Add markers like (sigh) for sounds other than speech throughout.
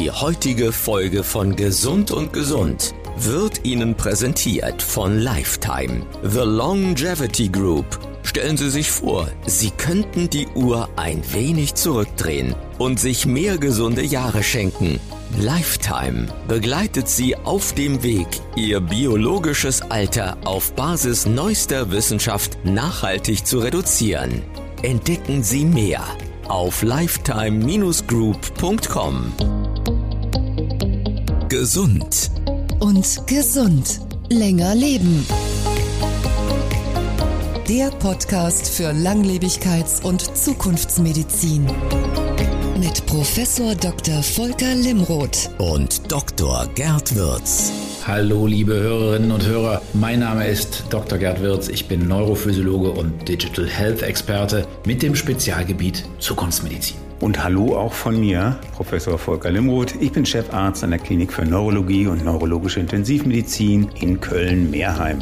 Die heutige Folge von Gesund und Gesund wird Ihnen präsentiert von Lifetime, The Longevity Group. Stellen Sie sich vor, Sie könnten die Uhr ein wenig zurückdrehen und sich mehr gesunde Jahre schenken. Lifetime begleitet Sie auf dem Weg, Ihr biologisches Alter auf Basis neuester Wissenschaft nachhaltig zu reduzieren. Entdecken Sie mehr auf lifetime-group.com. Gesund und gesund. Länger leben. Der Podcast für Langlebigkeits- und Zukunftsmedizin. Mit Professor Dr. Volker Limroth und Dr. Gerd Würz. Hallo liebe Hörerinnen und Hörer, mein Name ist Dr. Gerd Wirz, ich bin Neurophysiologe und Digital Health Experte mit dem Spezialgebiet Zukunftsmedizin. Und hallo auch von mir, Professor Volker Limroth. Ich bin Chefarzt an der Klinik für Neurologie und Neurologische Intensivmedizin in Köln-Mehrheim.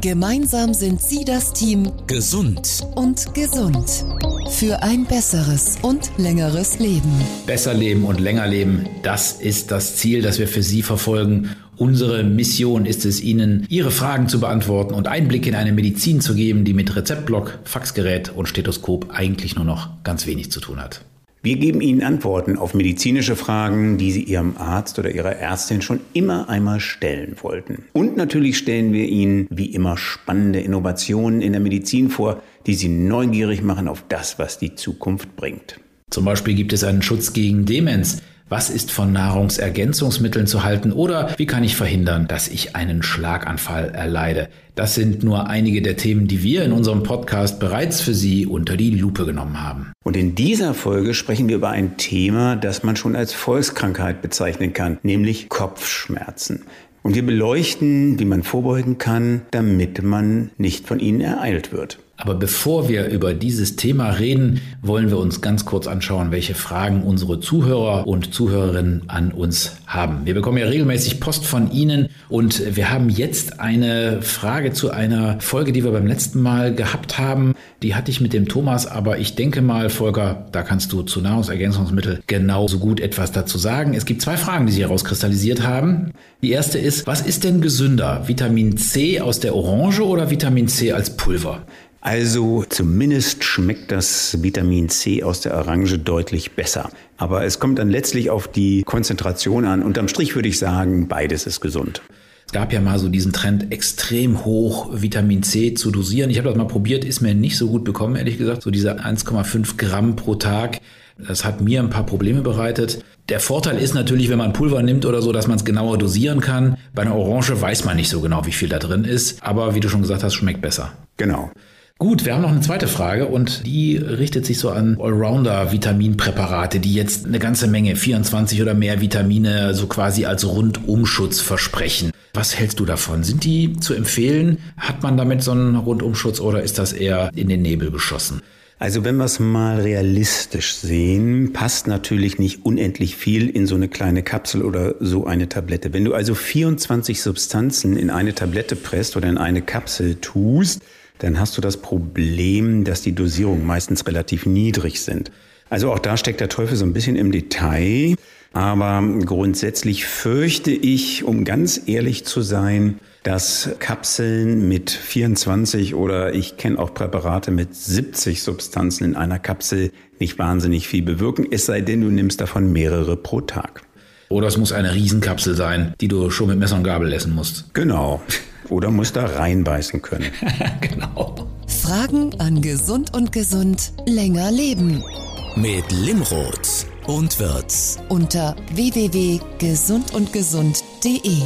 Gemeinsam sind Sie das Team Gesund und gesund für ein besseres und längeres Leben. Besser leben und länger leben, das ist das Ziel, das wir für Sie verfolgen. Unsere Mission ist es, Ihnen Ihre Fragen zu beantworten und Einblick in eine Medizin zu geben, die mit Rezeptblock, Faxgerät und Stethoskop eigentlich nur noch ganz wenig zu tun hat. Wir geben Ihnen Antworten auf medizinische Fragen, die Sie Ihrem Arzt oder Ihrer Ärztin schon immer einmal stellen wollten. Und natürlich stellen wir Ihnen wie immer spannende Innovationen in der Medizin vor, die Sie neugierig machen auf das, was die Zukunft bringt. Zum Beispiel gibt es einen Schutz gegen Demenz. Was ist von Nahrungsergänzungsmitteln zu halten oder wie kann ich verhindern, dass ich einen Schlaganfall erleide? Das sind nur einige der Themen, die wir in unserem Podcast bereits für Sie unter die Lupe genommen haben. Und in dieser Folge sprechen wir über ein Thema, das man schon als Volkskrankheit bezeichnen kann, nämlich Kopfschmerzen. Und wir beleuchten, wie man vorbeugen kann, damit man nicht von ihnen ereilt wird. Aber bevor wir über dieses Thema reden, wollen wir uns ganz kurz anschauen, welche Fragen unsere Zuhörer und Zuhörerinnen an uns haben. Wir bekommen ja regelmäßig Post von Ihnen und wir haben jetzt eine Frage zu einer Folge, die wir beim letzten Mal gehabt haben. Die hatte ich mit dem Thomas, aber ich denke mal, Volker, da kannst du zu Nahrungsergänzungsmitteln genauso gut etwas dazu sagen. Es gibt zwei Fragen, die sich herauskristallisiert haben. Die erste ist, was ist denn gesünder? Vitamin C aus der Orange oder Vitamin C als Pulver? Also zumindest schmeckt das Vitamin C aus der Orange deutlich besser. Aber es kommt dann letztlich auf die Konzentration an. Unterm Strich würde ich sagen, beides ist gesund. Es gab ja mal so diesen Trend, extrem hoch Vitamin C zu dosieren. Ich habe das mal probiert, ist mir nicht so gut bekommen, ehrlich gesagt. So diese 1,5 Gramm pro Tag. Das hat mir ein paar Probleme bereitet. Der Vorteil ist natürlich, wenn man Pulver nimmt oder so, dass man es genauer dosieren kann. Bei einer Orange weiß man nicht so genau, wie viel da drin ist. Aber wie du schon gesagt hast, schmeckt besser. Genau. Gut, wir haben noch eine zweite Frage und die richtet sich so an Allrounder-Vitaminpräparate, die jetzt eine ganze Menge, 24 oder mehr Vitamine, so quasi als Rundumschutz versprechen. Was hältst du davon? Sind die zu empfehlen? Hat man damit so einen Rundumschutz oder ist das eher in den Nebel geschossen? Also wenn wir es mal realistisch sehen, passt natürlich nicht unendlich viel in so eine kleine Kapsel oder so eine Tablette. Wenn du also 24 Substanzen in eine Tablette presst oder in eine Kapsel tust, dann hast du das Problem, dass die Dosierungen meistens relativ niedrig sind. Also auch da steckt der Teufel so ein bisschen im Detail. Aber grundsätzlich fürchte ich, um ganz ehrlich zu sein, dass Kapseln mit 24 oder ich kenne auch Präparate mit 70 Substanzen in einer Kapsel nicht wahnsinnig viel bewirken, es sei denn, du nimmst davon mehrere pro Tag. Oder es muss eine Riesenkapsel sein, die du schon mit Messer und Gabel essen musst. Genau. Oder muss da reinbeißen können. (laughs) genau. Fragen an Gesund und Gesund länger leben. Mit Limroth und Wirz. Unter www.gesundundgesund.de.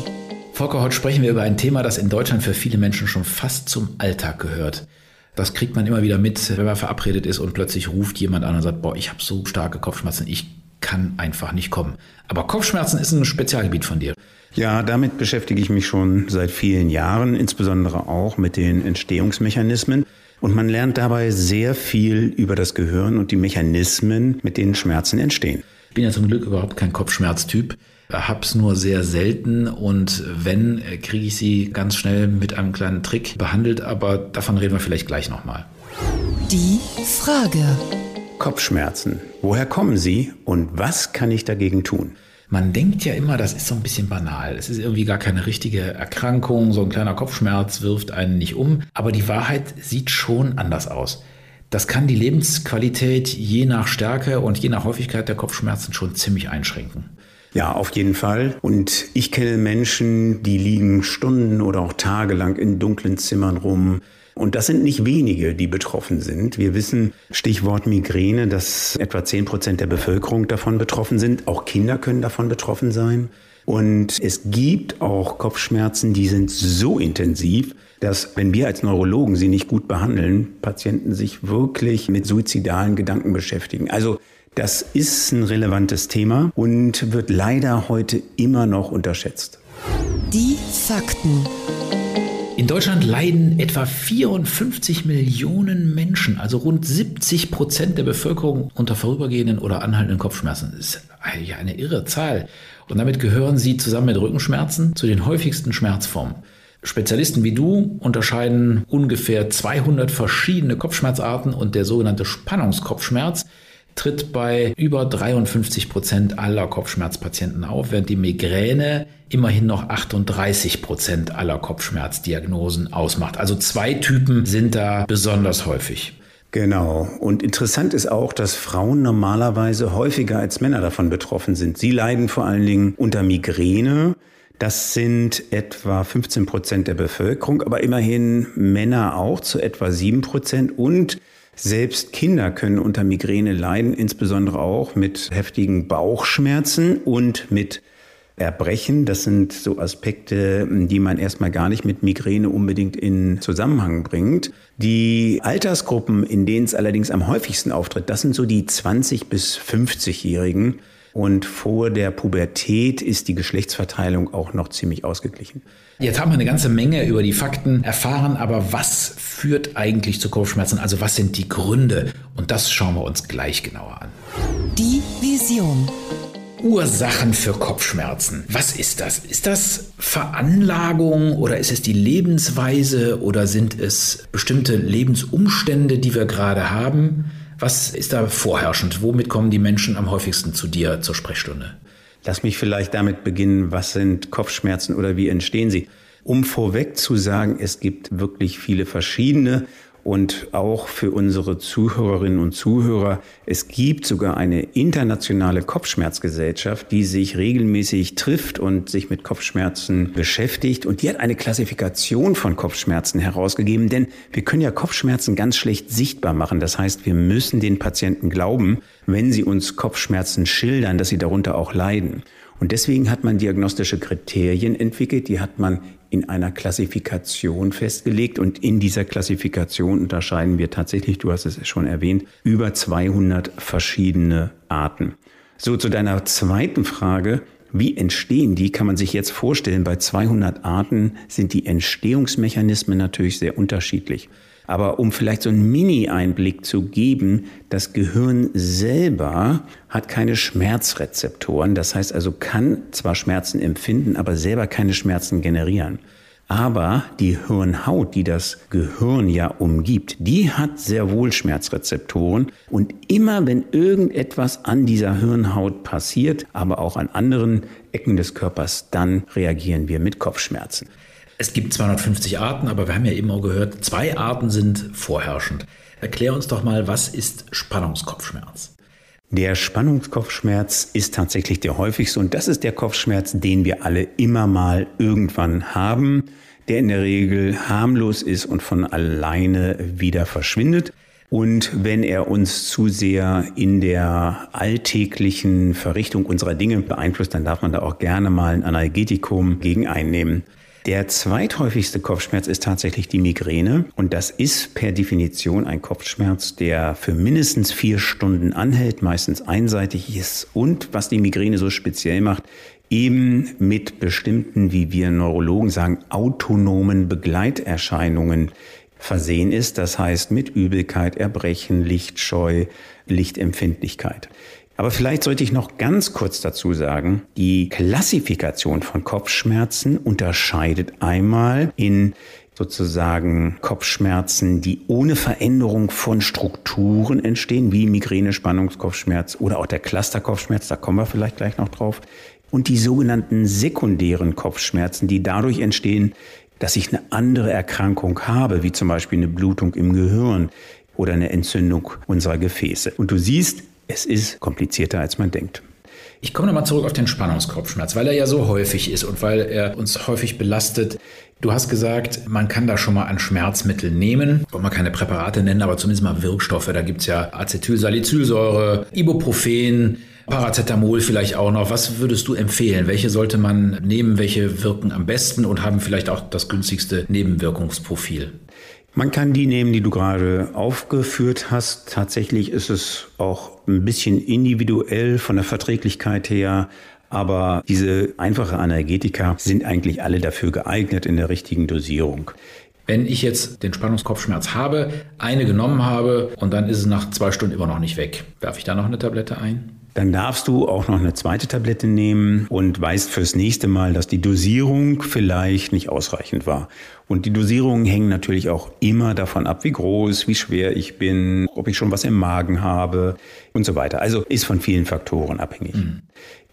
Volker, heute sprechen wir über ein Thema, das in Deutschland für viele Menschen schon fast zum Alltag gehört. Das kriegt man immer wieder mit, wenn man verabredet ist und plötzlich ruft jemand an und sagt, boah, ich habe so starke Kopfschmerzen, ich kann einfach nicht kommen. Aber Kopfschmerzen ist ein Spezialgebiet von dir. Ja, damit beschäftige ich mich schon seit vielen Jahren, insbesondere auch mit den Entstehungsmechanismen. Und man lernt dabei sehr viel über das Gehirn und die Mechanismen, mit denen Schmerzen entstehen. Ich bin ja zum Glück überhaupt kein Kopfschmerztyp, hab's nur sehr selten und wenn, kriege ich sie ganz schnell mit einem kleinen Trick behandelt, aber davon reden wir vielleicht gleich nochmal. Die Frage. Kopfschmerzen. Woher kommen sie und was kann ich dagegen tun? Man denkt ja immer, das ist so ein bisschen banal. Es ist irgendwie gar keine richtige Erkrankung. So ein kleiner Kopfschmerz wirft einen nicht um. Aber die Wahrheit sieht schon anders aus. Das kann die Lebensqualität je nach Stärke und je nach Häufigkeit der Kopfschmerzen schon ziemlich einschränken. Ja, auf jeden Fall. Und ich kenne Menschen, die liegen Stunden oder auch tagelang in dunklen Zimmern rum. Und das sind nicht wenige, die betroffen sind. Wir wissen, Stichwort Migräne, dass etwa 10 Prozent der Bevölkerung davon betroffen sind. Auch Kinder können davon betroffen sein. Und es gibt auch Kopfschmerzen, die sind so intensiv, dass wenn wir als Neurologen sie nicht gut behandeln, Patienten sich wirklich mit suizidalen Gedanken beschäftigen. Also das ist ein relevantes Thema und wird leider heute immer noch unterschätzt. Die Fakten. In Deutschland leiden etwa 54 Millionen Menschen, also rund 70 Prozent der Bevölkerung, unter vorübergehenden oder anhaltenden Kopfschmerzen. Das ist ja eine irre Zahl. Und damit gehören sie zusammen mit Rückenschmerzen zu den häufigsten Schmerzformen. Spezialisten wie du unterscheiden ungefähr 200 verschiedene Kopfschmerzarten und der sogenannte Spannungskopfschmerz tritt bei über 53 Prozent aller Kopfschmerzpatienten auf, während die Migräne immerhin noch 38 Prozent aller Kopfschmerzdiagnosen ausmacht. Also zwei Typen sind da besonders häufig. Genau. Und interessant ist auch, dass Frauen normalerweise häufiger als Männer davon betroffen sind. Sie leiden vor allen Dingen unter Migräne. Das sind etwa 15 Prozent der Bevölkerung, aber immerhin Männer auch zu etwa 7 Prozent und selbst Kinder können unter Migräne leiden, insbesondere auch mit heftigen Bauchschmerzen und mit Erbrechen. Das sind so Aspekte, die man erstmal gar nicht mit Migräne unbedingt in Zusammenhang bringt. Die Altersgruppen, in denen es allerdings am häufigsten auftritt, das sind so die 20 bis 50-Jährigen. Und vor der Pubertät ist die Geschlechtsverteilung auch noch ziemlich ausgeglichen. Jetzt haben wir eine ganze Menge über die Fakten erfahren, aber was führt eigentlich zu Kopfschmerzen? Also was sind die Gründe? Und das schauen wir uns gleich genauer an. Die Vision. Ursachen für Kopfschmerzen. Was ist das? Ist das Veranlagung oder ist es die Lebensweise oder sind es bestimmte Lebensumstände, die wir gerade haben? Was ist da vorherrschend? Womit kommen die Menschen am häufigsten zu dir zur Sprechstunde? Lass mich vielleicht damit beginnen, was sind Kopfschmerzen oder wie entstehen sie? Um vorweg zu sagen, es gibt wirklich viele verschiedene und auch für unsere Zuhörerinnen und Zuhörer. Es gibt sogar eine internationale Kopfschmerzgesellschaft, die sich regelmäßig trifft und sich mit Kopfschmerzen beschäftigt. Und die hat eine Klassifikation von Kopfschmerzen herausgegeben, denn wir können ja Kopfschmerzen ganz schlecht sichtbar machen. Das heißt, wir müssen den Patienten glauben, wenn sie uns Kopfschmerzen schildern, dass sie darunter auch leiden. Und deswegen hat man diagnostische Kriterien entwickelt, die hat man in einer Klassifikation festgelegt und in dieser Klassifikation unterscheiden wir tatsächlich, du hast es schon erwähnt, über 200 verschiedene Arten. So zu deiner zweiten Frage, wie entstehen die? Kann man sich jetzt vorstellen, bei 200 Arten sind die Entstehungsmechanismen natürlich sehr unterschiedlich. Aber um vielleicht so einen Mini-Einblick zu geben, das Gehirn selber hat keine Schmerzrezeptoren. Das heißt also, kann zwar Schmerzen empfinden, aber selber keine Schmerzen generieren. Aber die Hirnhaut, die das Gehirn ja umgibt, die hat sehr wohl Schmerzrezeptoren. Und immer wenn irgendetwas an dieser Hirnhaut passiert, aber auch an anderen Ecken des Körpers, dann reagieren wir mit Kopfschmerzen. Es gibt 250 Arten, aber wir haben ja eben auch gehört, zwei Arten sind vorherrschend. Erklär uns doch mal, was ist Spannungskopfschmerz? Der Spannungskopfschmerz ist tatsächlich der häufigste und das ist der Kopfschmerz, den wir alle immer mal irgendwann haben, der in der Regel harmlos ist und von alleine wieder verschwindet. Und wenn er uns zu sehr in der alltäglichen Verrichtung unserer Dinge beeinflusst, dann darf man da auch gerne mal ein Analgetikum gegen einnehmen. Der zweithäufigste Kopfschmerz ist tatsächlich die Migräne und das ist per Definition ein Kopfschmerz, der für mindestens vier Stunden anhält, meistens einseitig ist und was die Migräne so speziell macht, eben mit bestimmten, wie wir Neurologen sagen, autonomen Begleiterscheinungen versehen ist. Das heißt mit Übelkeit, Erbrechen, Lichtscheu, Lichtempfindlichkeit. Aber vielleicht sollte ich noch ganz kurz dazu sagen, die Klassifikation von Kopfschmerzen unterscheidet einmal in sozusagen Kopfschmerzen, die ohne Veränderung von Strukturen entstehen, wie Migräne, Spannungskopfschmerz oder auch der Clusterkopfschmerz, da kommen wir vielleicht gleich noch drauf, und die sogenannten sekundären Kopfschmerzen, die dadurch entstehen, dass ich eine andere Erkrankung habe, wie zum Beispiel eine Blutung im Gehirn oder eine Entzündung unserer Gefäße. Und du siehst, es ist komplizierter, als man denkt. Ich komme nochmal zurück auf den Spannungskopfschmerz, weil er ja so häufig ist und weil er uns häufig belastet. Du hast gesagt, man kann da schon mal an Schmerzmittel nehmen. Wollen wir keine Präparate nennen, aber zumindest mal Wirkstoffe. Da gibt es ja Acetylsalicylsäure, Ibuprofen, Paracetamol vielleicht auch noch. Was würdest du empfehlen? Welche sollte man nehmen? Welche wirken am besten und haben vielleicht auch das günstigste Nebenwirkungsprofil? Man kann die nehmen, die du gerade aufgeführt hast. Tatsächlich ist es auch ein bisschen individuell von der Verträglichkeit her. Aber diese einfache Analgetika sind eigentlich alle dafür geeignet in der richtigen Dosierung. Wenn ich jetzt den Spannungskopfschmerz habe, eine genommen habe und dann ist es nach zwei Stunden immer noch nicht weg, werfe ich da noch eine Tablette ein? Dann darfst du auch noch eine zweite Tablette nehmen und weißt fürs nächste Mal, dass die Dosierung vielleicht nicht ausreichend war. Und die Dosierungen hängen natürlich auch immer davon ab, wie groß, wie schwer ich bin, ob ich schon was im Magen habe und so weiter. Also ist von vielen Faktoren abhängig. Mhm.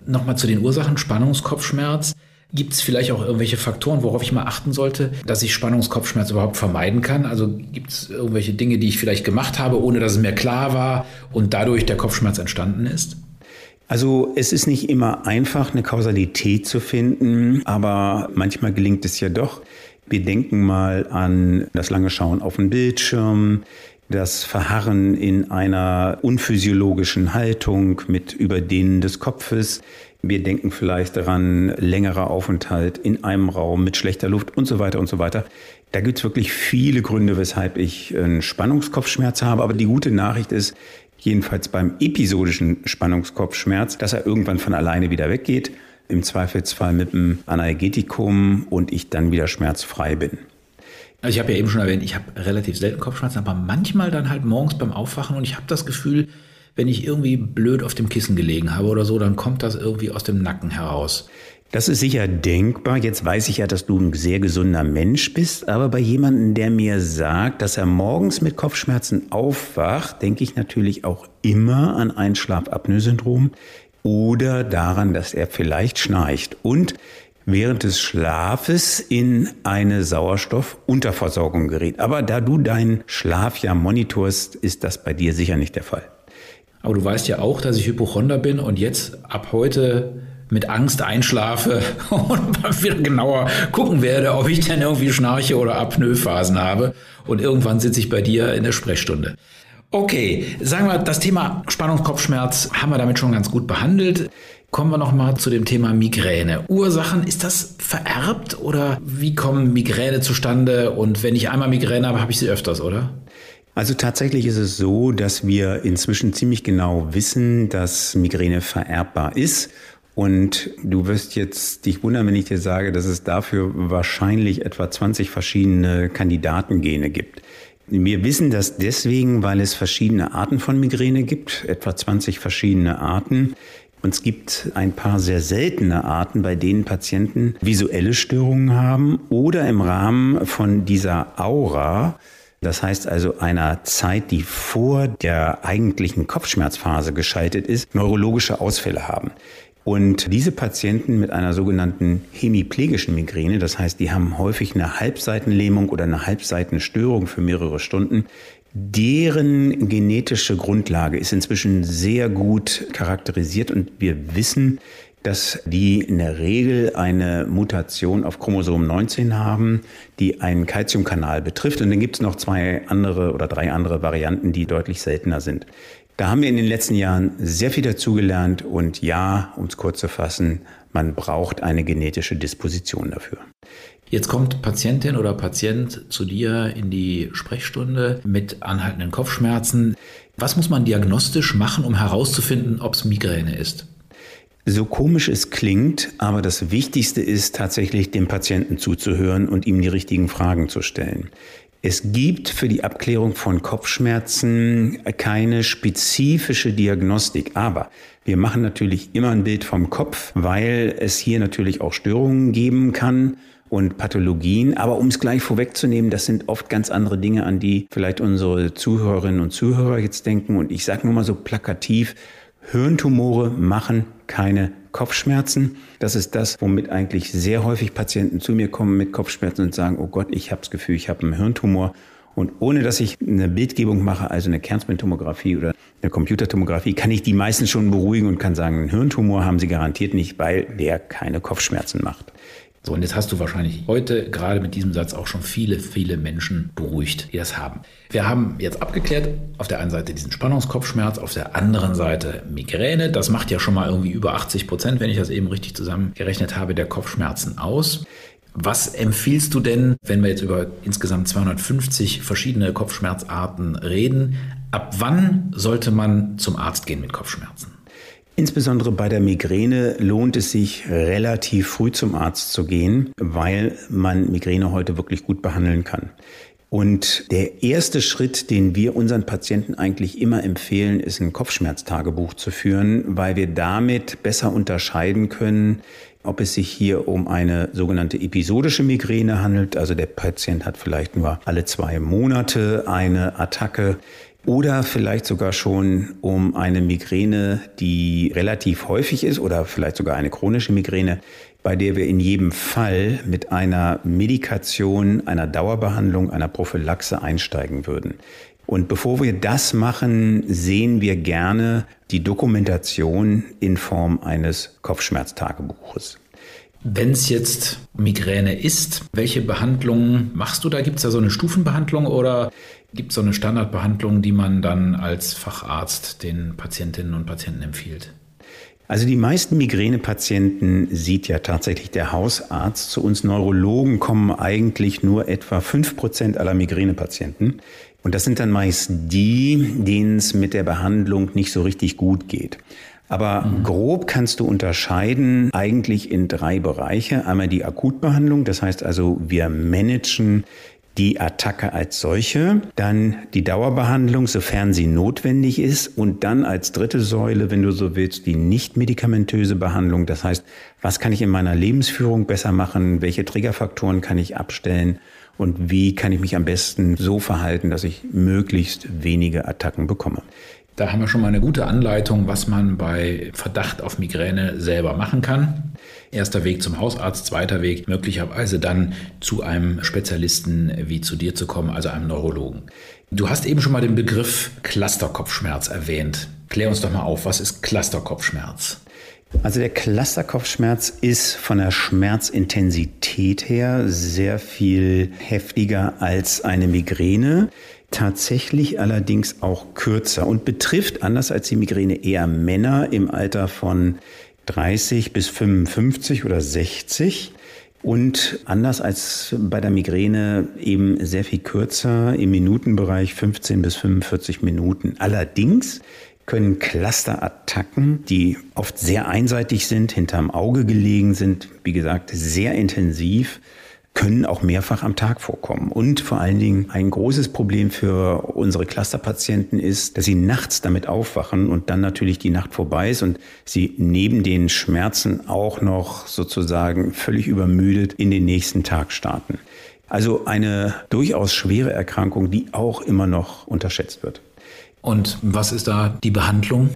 Nochmal zu den Ursachen Spannungskopfschmerz. Gibt es vielleicht auch irgendwelche Faktoren, worauf ich mal achten sollte, dass ich Spannungskopfschmerz überhaupt vermeiden kann? Also gibt es irgendwelche Dinge, die ich vielleicht gemacht habe, ohne dass es mir klar war und dadurch der Kopfschmerz entstanden ist? Also es ist nicht immer einfach, eine Kausalität zu finden, aber manchmal gelingt es ja doch. Wir denken mal an das lange Schauen auf den Bildschirm, das Verharren in einer unphysiologischen Haltung mit Überdehnen des Kopfes. Wir denken vielleicht daran, längerer Aufenthalt in einem Raum mit schlechter Luft und so weiter und so weiter. Da gibt es wirklich viele Gründe, weshalb ich einen Spannungskopfschmerz habe. Aber die gute Nachricht ist, jedenfalls beim episodischen Spannungskopfschmerz, dass er irgendwann von alleine wieder weggeht, im Zweifelsfall mit einem Analgetikum und ich dann wieder schmerzfrei bin. Also ich habe ja eben schon erwähnt, ich habe relativ selten Kopfschmerzen, aber manchmal dann halt morgens beim Aufwachen und ich habe das Gefühl, wenn ich irgendwie blöd auf dem Kissen gelegen habe oder so, dann kommt das irgendwie aus dem Nacken heraus. Das ist sicher denkbar. Jetzt weiß ich ja, dass du ein sehr gesunder Mensch bist, aber bei jemandem, der mir sagt, dass er morgens mit Kopfschmerzen aufwacht, denke ich natürlich auch immer an ein Schlafapnoe-Syndrom oder daran, dass er vielleicht schnarcht und während des Schlafes in eine Sauerstoffunterversorgung gerät. Aber da du deinen Schlaf ja monitorst, ist das bei dir sicher nicht der Fall. Aber du weißt ja auch, dass ich Hypochonder bin und jetzt ab heute mit Angst einschlafe (laughs) und wieder genauer gucken werde, ob ich dann irgendwie Schnarche oder Apnoe-Phasen habe. Und irgendwann sitze ich bei dir in der Sprechstunde. Okay, sagen wir, das Thema Spannungskopfschmerz haben wir damit schon ganz gut behandelt. Kommen wir nochmal zu dem Thema Migräne. Ursachen, ist das vererbt oder wie kommen Migräne zustande? Und wenn ich einmal Migräne habe, habe ich sie öfters, oder? Also tatsächlich ist es so, dass wir inzwischen ziemlich genau wissen, dass Migräne vererbbar ist und du wirst jetzt dich wundern, wenn ich dir sage, dass es dafür wahrscheinlich etwa 20 verschiedene Kandidatengene gibt. Wir wissen das deswegen, weil es verschiedene Arten von Migräne gibt, etwa 20 verschiedene Arten. Und es gibt ein paar sehr seltene Arten, bei denen Patienten visuelle Störungen haben oder im Rahmen von dieser Aura, das heißt also einer Zeit, die vor der eigentlichen Kopfschmerzphase geschaltet ist, neurologische Ausfälle haben. Und diese Patienten mit einer sogenannten hemiplegischen Migräne, das heißt, die haben häufig eine Halbseitenlähmung oder eine Halbseitenstörung für mehrere Stunden, deren genetische Grundlage ist inzwischen sehr gut charakterisiert und wir wissen, dass die in der Regel eine Mutation auf Chromosom 19 haben, die einen Calciumkanal betrifft. Und dann gibt es noch zwei andere oder drei andere Varianten, die deutlich seltener sind. Da haben wir in den letzten Jahren sehr viel dazugelernt und ja, um es kurz zu fassen, man braucht eine genetische Disposition dafür. Jetzt kommt Patientin oder Patient zu dir in die Sprechstunde mit anhaltenden Kopfschmerzen. Was muss man diagnostisch machen, um herauszufinden, ob es Migräne ist? So komisch es klingt, aber das Wichtigste ist tatsächlich dem Patienten zuzuhören und ihm die richtigen Fragen zu stellen. Es gibt für die Abklärung von Kopfschmerzen keine spezifische Diagnostik, aber wir machen natürlich immer ein Bild vom Kopf, weil es hier natürlich auch Störungen geben kann und Pathologien. Aber um es gleich vorwegzunehmen, das sind oft ganz andere Dinge, an die vielleicht unsere Zuhörerinnen und Zuhörer jetzt denken. Und ich sage nur mal so plakativ, Hirntumore machen keine Kopfschmerzen. Das ist das, womit eigentlich sehr häufig Patienten zu mir kommen mit Kopfschmerzen und sagen, oh Gott, ich habe das Gefühl, ich habe einen Hirntumor. Und ohne dass ich eine Bildgebung mache, also eine Kernspintomographie oder eine Computertomographie, kann ich die meisten schon beruhigen und kann sagen, einen Hirntumor haben sie garantiert nicht, weil der keine Kopfschmerzen macht. So, und jetzt hast du wahrscheinlich heute gerade mit diesem Satz auch schon viele, viele Menschen beruhigt, die das haben. Wir haben jetzt abgeklärt, auf der einen Seite diesen Spannungskopfschmerz, auf der anderen Seite Migräne. Das macht ja schon mal irgendwie über 80 Prozent, wenn ich das eben richtig zusammengerechnet habe, der Kopfschmerzen aus. Was empfiehlst du denn, wenn wir jetzt über insgesamt 250 verschiedene Kopfschmerzarten reden? Ab wann sollte man zum Arzt gehen mit Kopfschmerzen? Insbesondere bei der Migräne lohnt es sich relativ früh zum Arzt zu gehen, weil man Migräne heute wirklich gut behandeln kann. Und der erste Schritt, den wir unseren Patienten eigentlich immer empfehlen, ist ein Kopfschmerztagebuch zu führen, weil wir damit besser unterscheiden können, ob es sich hier um eine sogenannte episodische Migräne handelt. Also der Patient hat vielleicht nur alle zwei Monate eine Attacke oder vielleicht sogar schon um eine Migräne, die relativ häufig ist oder vielleicht sogar eine chronische Migräne, bei der wir in jedem Fall mit einer Medikation, einer Dauerbehandlung, einer Prophylaxe einsteigen würden. Und bevor wir das machen, sehen wir gerne die Dokumentation in Form eines Kopfschmerztagebuches. Wenn es jetzt Migräne ist, welche Behandlungen machst du da? Gibt es da so eine Stufenbehandlung oder gibt es so eine Standardbehandlung, die man dann als Facharzt den Patientinnen und Patienten empfiehlt? Also die meisten Migränepatienten sieht ja tatsächlich der Hausarzt. Zu uns Neurologen kommen eigentlich nur etwa fünf Prozent aller Migränepatienten. Und das sind dann meist die, denen es mit der Behandlung nicht so richtig gut geht. Aber mhm. grob kannst du unterscheiden eigentlich in drei Bereiche. Einmal die Akutbehandlung, das heißt also, wir managen die Attacke als solche, dann die Dauerbehandlung, sofern sie notwendig ist, und dann als dritte Säule, wenn du so willst, die nicht medikamentöse Behandlung. Das heißt, was kann ich in meiner Lebensführung besser machen? Welche Triggerfaktoren kann ich abstellen? Und wie kann ich mich am besten so verhalten, dass ich möglichst wenige Attacken bekomme? Da haben wir schon mal eine gute Anleitung, was man bei Verdacht auf Migräne selber machen kann. Erster Weg zum Hausarzt, zweiter Weg möglicherweise dann zu einem Spezialisten wie zu dir zu kommen, also einem Neurologen. Du hast eben schon mal den Begriff Clusterkopfschmerz erwähnt. Klär uns doch mal auf, was ist Clusterkopfschmerz? Also der Clusterkopfschmerz ist von der Schmerzintensität her sehr viel heftiger als eine Migräne tatsächlich allerdings auch kürzer und betrifft anders als die Migräne eher Männer im Alter von 30 bis 55 oder 60 und anders als bei der Migräne eben sehr viel kürzer im Minutenbereich 15 bis 45 Minuten. Allerdings können Clusterattacken, die oft sehr einseitig sind, hinterm Auge gelegen sind, wie gesagt, sehr intensiv können auch mehrfach am Tag vorkommen. Und vor allen Dingen ein großes Problem für unsere Clusterpatienten ist, dass sie nachts damit aufwachen und dann natürlich die Nacht vorbei ist und sie neben den Schmerzen auch noch sozusagen völlig übermüdet in den nächsten Tag starten. Also eine durchaus schwere Erkrankung, die auch immer noch unterschätzt wird. Und was ist da die Behandlung?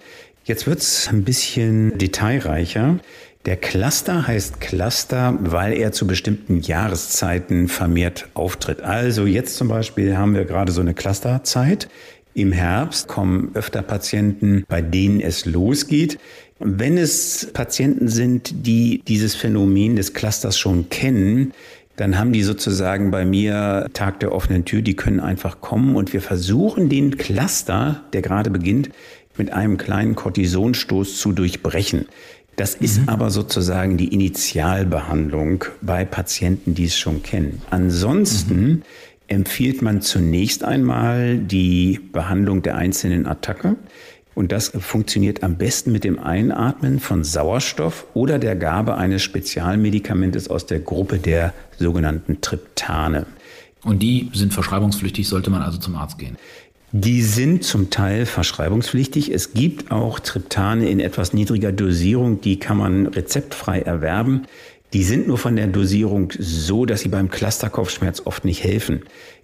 Jetzt wird's ein bisschen detailreicher. Der Cluster heißt Cluster, weil er zu bestimmten Jahreszeiten vermehrt auftritt. Also jetzt zum Beispiel haben wir gerade so eine Clusterzeit. Im Herbst kommen öfter Patienten, bei denen es losgeht. Wenn es Patienten sind, die dieses Phänomen des Clusters schon kennen, dann haben die sozusagen bei mir Tag der offenen Tür, die können einfach kommen und wir versuchen den Cluster, der gerade beginnt, mit einem kleinen Kortisonstoß zu durchbrechen. Das ist mhm. aber sozusagen die Initialbehandlung bei Patienten, die es schon kennen. Ansonsten mhm. empfiehlt man zunächst einmal die Behandlung der einzelnen Attacke. Und das funktioniert am besten mit dem Einatmen von Sauerstoff oder der Gabe eines Spezialmedikamentes aus der Gruppe der sogenannten Triptane. Und die sind verschreibungspflichtig, sollte man also zum Arzt gehen. Die sind zum Teil verschreibungspflichtig. Es gibt auch Triptane in etwas niedriger Dosierung, die kann man rezeptfrei erwerben. Die sind nur von der Dosierung so, dass sie beim Clusterkopfschmerz oft nicht helfen.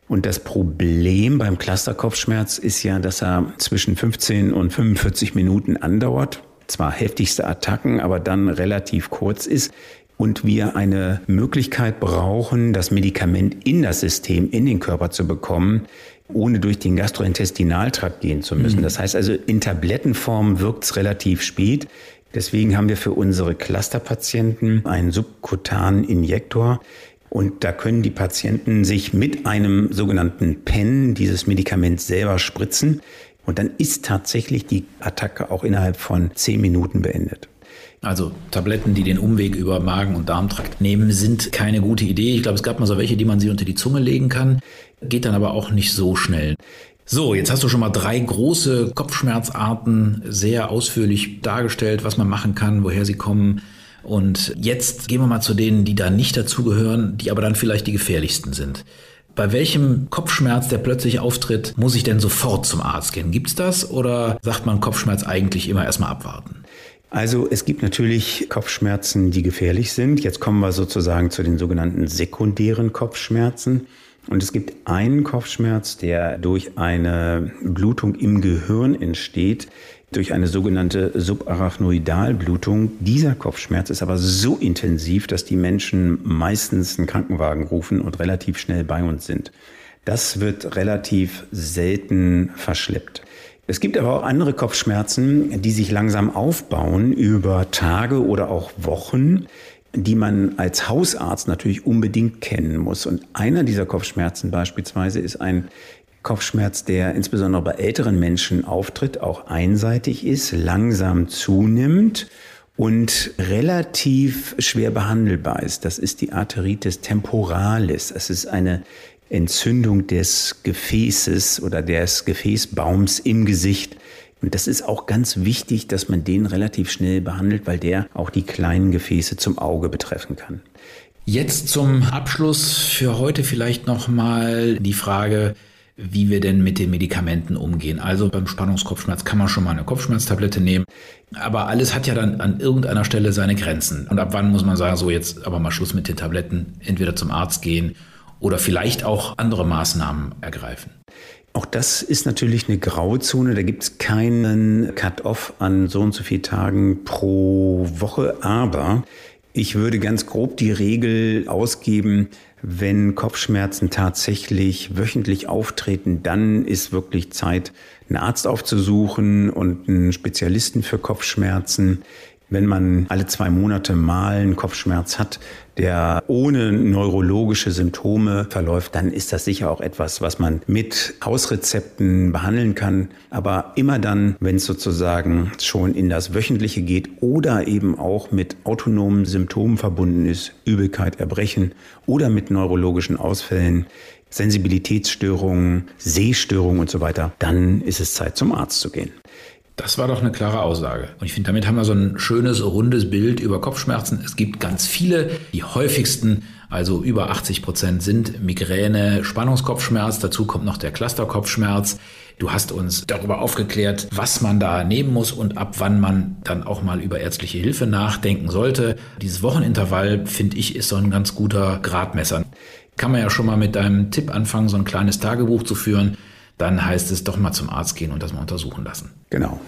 Und das Problem beim Clusterkopfschmerz ist ja, dass er zwischen 15 und 45 Minuten andauert. zwar heftigste Attacken, aber dann relativ kurz ist und wir eine Möglichkeit brauchen, das Medikament in das System, in den Körper zu bekommen, ohne durch den Gastrointestinaltrakt gehen zu müssen. Mhm. Das heißt also, in Tablettenform wirkt es relativ spät. Deswegen haben wir für unsere Clusterpatienten einen subkutanen Injektor. Und da können die Patienten sich mit einem sogenannten Pen dieses Medikament selber spritzen. Und dann ist tatsächlich die Attacke auch innerhalb von zehn Minuten beendet. Also Tabletten, die den Umweg über Magen- und Darmtrakt nehmen, sind keine gute Idee. Ich glaube, es gab mal so welche, die man sich unter die Zunge legen kann, geht dann aber auch nicht so schnell. So, jetzt hast du schon mal drei große Kopfschmerzarten sehr ausführlich dargestellt, was man machen kann, woher sie kommen. Und jetzt gehen wir mal zu denen, die da nicht dazugehören, die aber dann vielleicht die gefährlichsten sind. Bei welchem Kopfschmerz, der plötzlich auftritt, muss ich denn sofort zum Arzt gehen? Gibt's das oder sagt man Kopfschmerz eigentlich immer erstmal abwarten? Also es gibt natürlich Kopfschmerzen, die gefährlich sind. Jetzt kommen wir sozusagen zu den sogenannten sekundären Kopfschmerzen. Und es gibt einen Kopfschmerz, der durch eine Blutung im Gehirn entsteht, durch eine sogenannte Subarachnoidalblutung. Dieser Kopfschmerz ist aber so intensiv, dass die Menschen meistens einen Krankenwagen rufen und relativ schnell bei uns sind. Das wird relativ selten verschleppt. Es gibt aber auch andere Kopfschmerzen, die sich langsam aufbauen über Tage oder auch Wochen, die man als Hausarzt natürlich unbedingt kennen muss. Und einer dieser Kopfschmerzen beispielsweise ist ein Kopfschmerz, der insbesondere bei älteren Menschen auftritt, auch einseitig ist, langsam zunimmt und relativ schwer behandelbar ist. Das ist die Arteritis temporalis. Es ist eine Entzündung des Gefäßes oder des Gefäßbaums im Gesicht. Und das ist auch ganz wichtig, dass man den relativ schnell behandelt, weil der auch die kleinen Gefäße zum Auge betreffen kann. Jetzt zum Abschluss für heute vielleicht nochmal die Frage, wie wir denn mit den Medikamenten umgehen. Also beim Spannungskopfschmerz kann man schon mal eine Kopfschmerztablette nehmen. Aber alles hat ja dann an irgendeiner Stelle seine Grenzen. Und ab wann muss man sagen, so jetzt aber mal Schluss mit den Tabletten, entweder zum Arzt gehen oder vielleicht auch andere Maßnahmen ergreifen? Auch das ist natürlich eine Grauzone. Da gibt es keinen Cut-off an so und so vielen Tagen pro Woche. Aber ich würde ganz grob die Regel ausgeben, wenn Kopfschmerzen tatsächlich wöchentlich auftreten, dann ist wirklich Zeit, einen Arzt aufzusuchen und einen Spezialisten für Kopfschmerzen. Wenn man alle zwei Monate mal einen Kopfschmerz hat, der ohne neurologische Symptome verläuft, dann ist das sicher auch etwas, was man mit Hausrezepten behandeln kann. Aber immer dann, wenn es sozusagen schon in das Wöchentliche geht oder eben auch mit autonomen Symptomen verbunden ist, Übelkeit, Erbrechen oder mit neurologischen Ausfällen, Sensibilitätsstörungen, Sehstörungen und so weiter, dann ist es Zeit zum Arzt zu gehen. Das war doch eine klare Aussage. Und ich finde, damit haben wir so ein schönes, rundes Bild über Kopfschmerzen. Es gibt ganz viele. Die häufigsten, also über 80 Prozent, sind Migräne, Spannungskopfschmerz. Dazu kommt noch der Clusterkopfschmerz. Du hast uns darüber aufgeklärt, was man da nehmen muss und ab wann man dann auch mal über ärztliche Hilfe nachdenken sollte. Dieses Wochenintervall, finde ich, ist so ein ganz guter Gradmesser. Kann man ja schon mal mit deinem Tipp anfangen, so ein kleines Tagebuch zu führen dann heißt es doch mal zum Arzt gehen und das mal untersuchen lassen. Genau.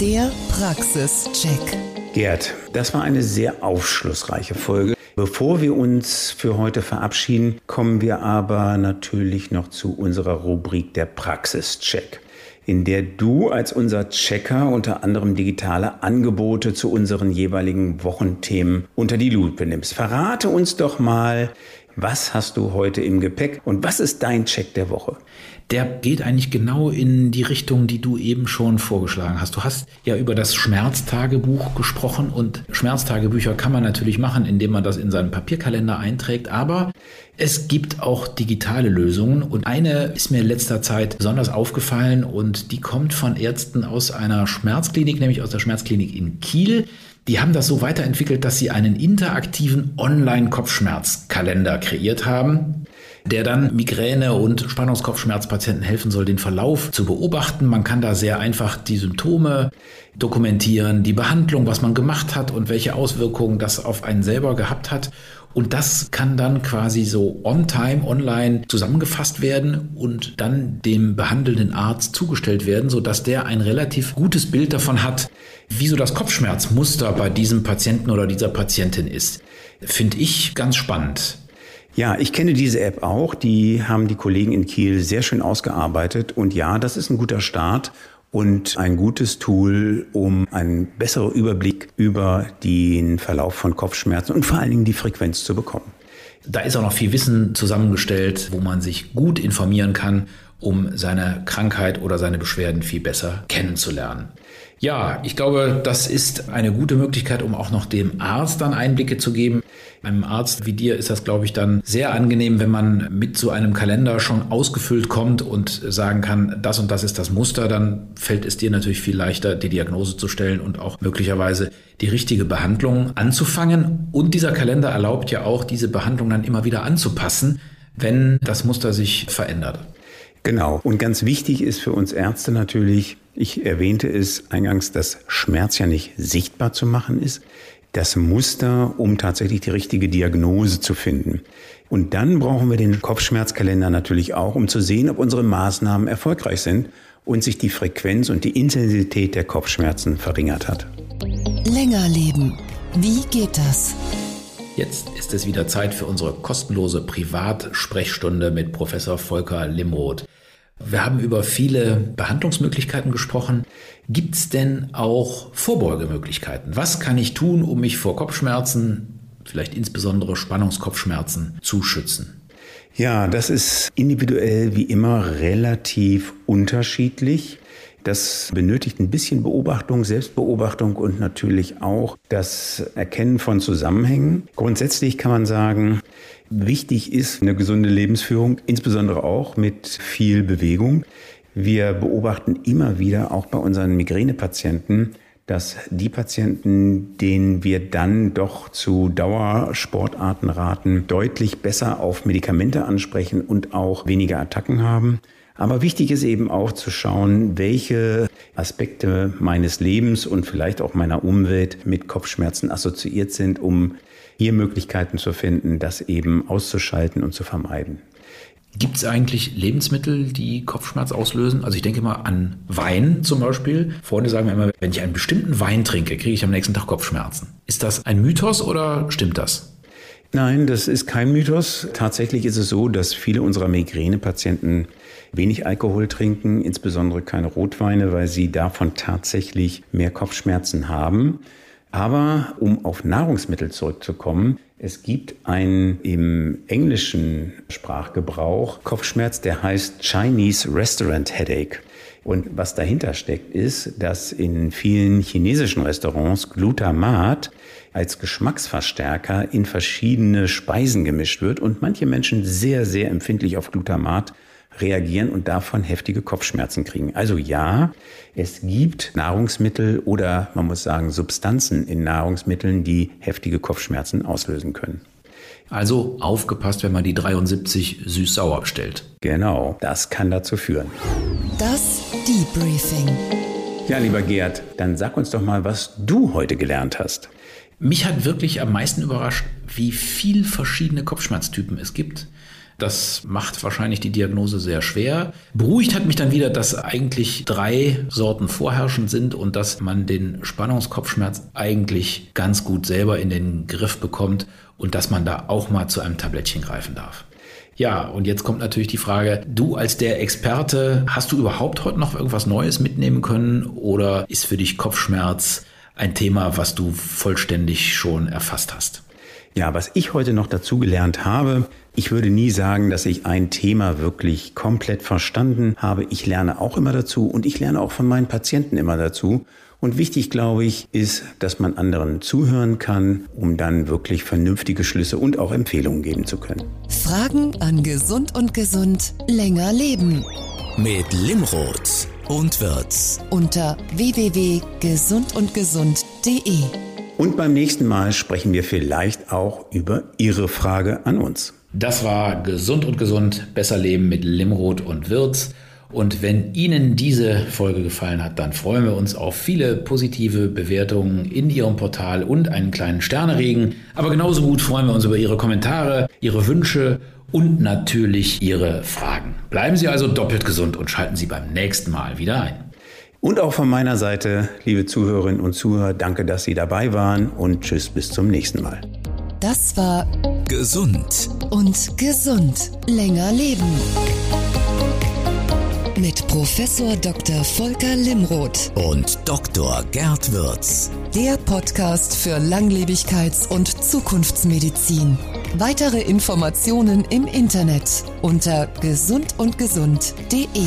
Der Praxischeck. Gerd, das war eine sehr aufschlussreiche Folge. Bevor wir uns für heute verabschieden, kommen wir aber natürlich noch zu unserer Rubrik der Praxischeck in der du als unser Checker unter anderem digitale Angebote zu unseren jeweiligen Wochenthemen unter die Lupe nimmst. Verrate uns doch mal, was hast du heute im Gepäck und was ist dein Check der Woche? Der geht eigentlich genau in die Richtung, die du eben schon vorgeschlagen hast. Du hast ja über das Schmerztagebuch gesprochen und Schmerztagebücher kann man natürlich machen, indem man das in seinen Papierkalender einträgt, aber es gibt auch digitale Lösungen und eine ist mir in letzter Zeit besonders aufgefallen und die kommt von Ärzten aus einer Schmerzklinik, nämlich aus der Schmerzklinik in Kiel. Die haben das so weiterentwickelt, dass sie einen interaktiven Online-Kopfschmerzkalender kreiert haben der dann Migräne und Spannungskopfschmerzpatienten helfen soll, den Verlauf zu beobachten. Man kann da sehr einfach die Symptome dokumentieren, die Behandlung, was man gemacht hat und welche Auswirkungen das auf einen selber gehabt hat. Und das kann dann quasi so on-time, online zusammengefasst werden und dann dem behandelnden Arzt zugestellt werden, sodass der ein relativ gutes Bild davon hat, wie so das Kopfschmerzmuster bei diesem Patienten oder dieser Patientin ist. Finde ich ganz spannend. Ja, ich kenne diese App auch. Die haben die Kollegen in Kiel sehr schön ausgearbeitet. Und ja, das ist ein guter Start und ein gutes Tool, um einen besseren Überblick über den Verlauf von Kopfschmerzen und vor allen Dingen die Frequenz zu bekommen. Da ist auch noch viel Wissen zusammengestellt, wo man sich gut informieren kann, um seine Krankheit oder seine Beschwerden viel besser kennenzulernen. Ja, ich glaube, das ist eine gute Möglichkeit, um auch noch dem Arzt dann Einblicke zu geben. Einem Arzt wie dir ist das, glaube ich, dann sehr angenehm, wenn man mit so einem Kalender schon ausgefüllt kommt und sagen kann, das und das ist das Muster, dann fällt es dir natürlich viel leichter, die Diagnose zu stellen und auch möglicherweise die richtige Behandlung anzufangen. Und dieser Kalender erlaubt ja auch, diese Behandlung dann immer wieder anzupassen, wenn das Muster sich verändert. Genau. Und ganz wichtig ist für uns Ärzte natürlich, ich erwähnte es eingangs, dass Schmerz ja nicht sichtbar zu machen ist das Muster, um tatsächlich die richtige Diagnose zu finden. Und dann brauchen wir den Kopfschmerzkalender natürlich auch, um zu sehen, ob unsere Maßnahmen erfolgreich sind und sich die Frequenz und die Intensität der Kopfschmerzen verringert hat. Länger leben. Wie geht das? Jetzt ist es wieder Zeit für unsere kostenlose Privatsprechstunde mit Professor Volker Limroth. Wir haben über viele Behandlungsmöglichkeiten gesprochen. Gibt es denn auch Vorbeugemöglichkeiten? Was kann ich tun, um mich vor Kopfschmerzen, vielleicht insbesondere Spannungskopfschmerzen, zu schützen? Ja, das ist individuell wie immer relativ unterschiedlich. Das benötigt ein bisschen Beobachtung, Selbstbeobachtung und natürlich auch das Erkennen von Zusammenhängen. Grundsätzlich kann man sagen, wichtig ist eine gesunde Lebensführung, insbesondere auch mit viel Bewegung. Wir beobachten immer wieder auch bei unseren Migränepatienten, dass die Patienten, denen wir dann doch zu Dauersportarten raten, deutlich besser auf Medikamente ansprechen und auch weniger Attacken haben. Aber wichtig ist eben auch zu schauen, welche Aspekte meines Lebens und vielleicht auch meiner Umwelt mit Kopfschmerzen assoziiert sind, um hier Möglichkeiten zu finden, das eben auszuschalten und zu vermeiden. Gibt es eigentlich Lebensmittel, die Kopfschmerz auslösen? Also ich denke mal an Wein zum Beispiel. Freunde sagen mir immer, wenn ich einen bestimmten Wein trinke, kriege ich am nächsten Tag Kopfschmerzen. Ist das ein Mythos oder stimmt das? Nein, das ist kein Mythos. Tatsächlich ist es so, dass viele unserer Migränepatienten wenig Alkohol trinken, insbesondere keine Rotweine, weil sie davon tatsächlich mehr Kopfschmerzen haben. Aber um auf Nahrungsmittel zurückzukommen, es gibt einen im englischen Sprachgebrauch Kopfschmerz, der heißt Chinese Restaurant Headache. Und was dahinter steckt, ist, dass in vielen chinesischen Restaurants Glutamat als Geschmacksverstärker in verschiedene Speisen gemischt wird und manche Menschen sehr, sehr empfindlich auf Glutamat reagieren und davon heftige Kopfschmerzen kriegen. Also ja, es gibt Nahrungsmittel oder man muss sagen Substanzen in Nahrungsmitteln, die heftige Kopfschmerzen auslösen können. Also aufgepasst, wenn man die 73 süß-sauer bestellt. Genau, das kann dazu führen. Das Debriefing. Ja, lieber Gerd, dann sag uns doch mal, was du heute gelernt hast. Mich hat wirklich am meisten überrascht, wie viel verschiedene Kopfschmerztypen es gibt. Das macht wahrscheinlich die Diagnose sehr schwer. Beruhigt hat mich dann wieder, dass eigentlich drei Sorten vorherrschend sind und dass man den Spannungskopfschmerz eigentlich ganz gut selber in den Griff bekommt und dass man da auch mal zu einem Tablettchen greifen darf. Ja, und jetzt kommt natürlich die Frage, du als der Experte, hast du überhaupt heute noch irgendwas Neues mitnehmen können oder ist für dich Kopfschmerz ein Thema, was du vollständig schon erfasst hast? Ja, was ich heute noch dazu gelernt habe, ich würde nie sagen, dass ich ein Thema wirklich komplett verstanden habe. Ich lerne auch immer dazu und ich lerne auch von meinen Patienten immer dazu. Und wichtig, glaube ich, ist, dass man anderen zuhören kann, um dann wirklich vernünftige Schlüsse und auch Empfehlungen geben zu können. Fragen an Gesund und Gesund länger leben. Mit Limroth und Wirz. Unter www.gesundundgesund.de. Und beim nächsten Mal sprechen wir vielleicht auch über Ihre Frage an uns. Das war Gesund und Gesund, besser leben mit Limrod und Wirz. Und wenn Ihnen diese Folge gefallen hat, dann freuen wir uns auf viele positive Bewertungen in Ihrem Portal und einen kleinen Sterneregen. Aber genauso gut freuen wir uns über Ihre Kommentare, Ihre Wünsche und natürlich Ihre Fragen. Bleiben Sie also doppelt gesund und schalten Sie beim nächsten Mal wieder ein. Und auch von meiner Seite, liebe Zuhörerinnen und Zuhörer, danke, dass Sie dabei waren und tschüss bis zum nächsten Mal. Das war Gesund und gesund länger leben mit Professor Dr. Volker Limroth und Dr. Gerd Würz. Der Podcast für Langlebigkeits- und Zukunftsmedizin. Weitere Informationen im Internet unter gesundundgesund.de.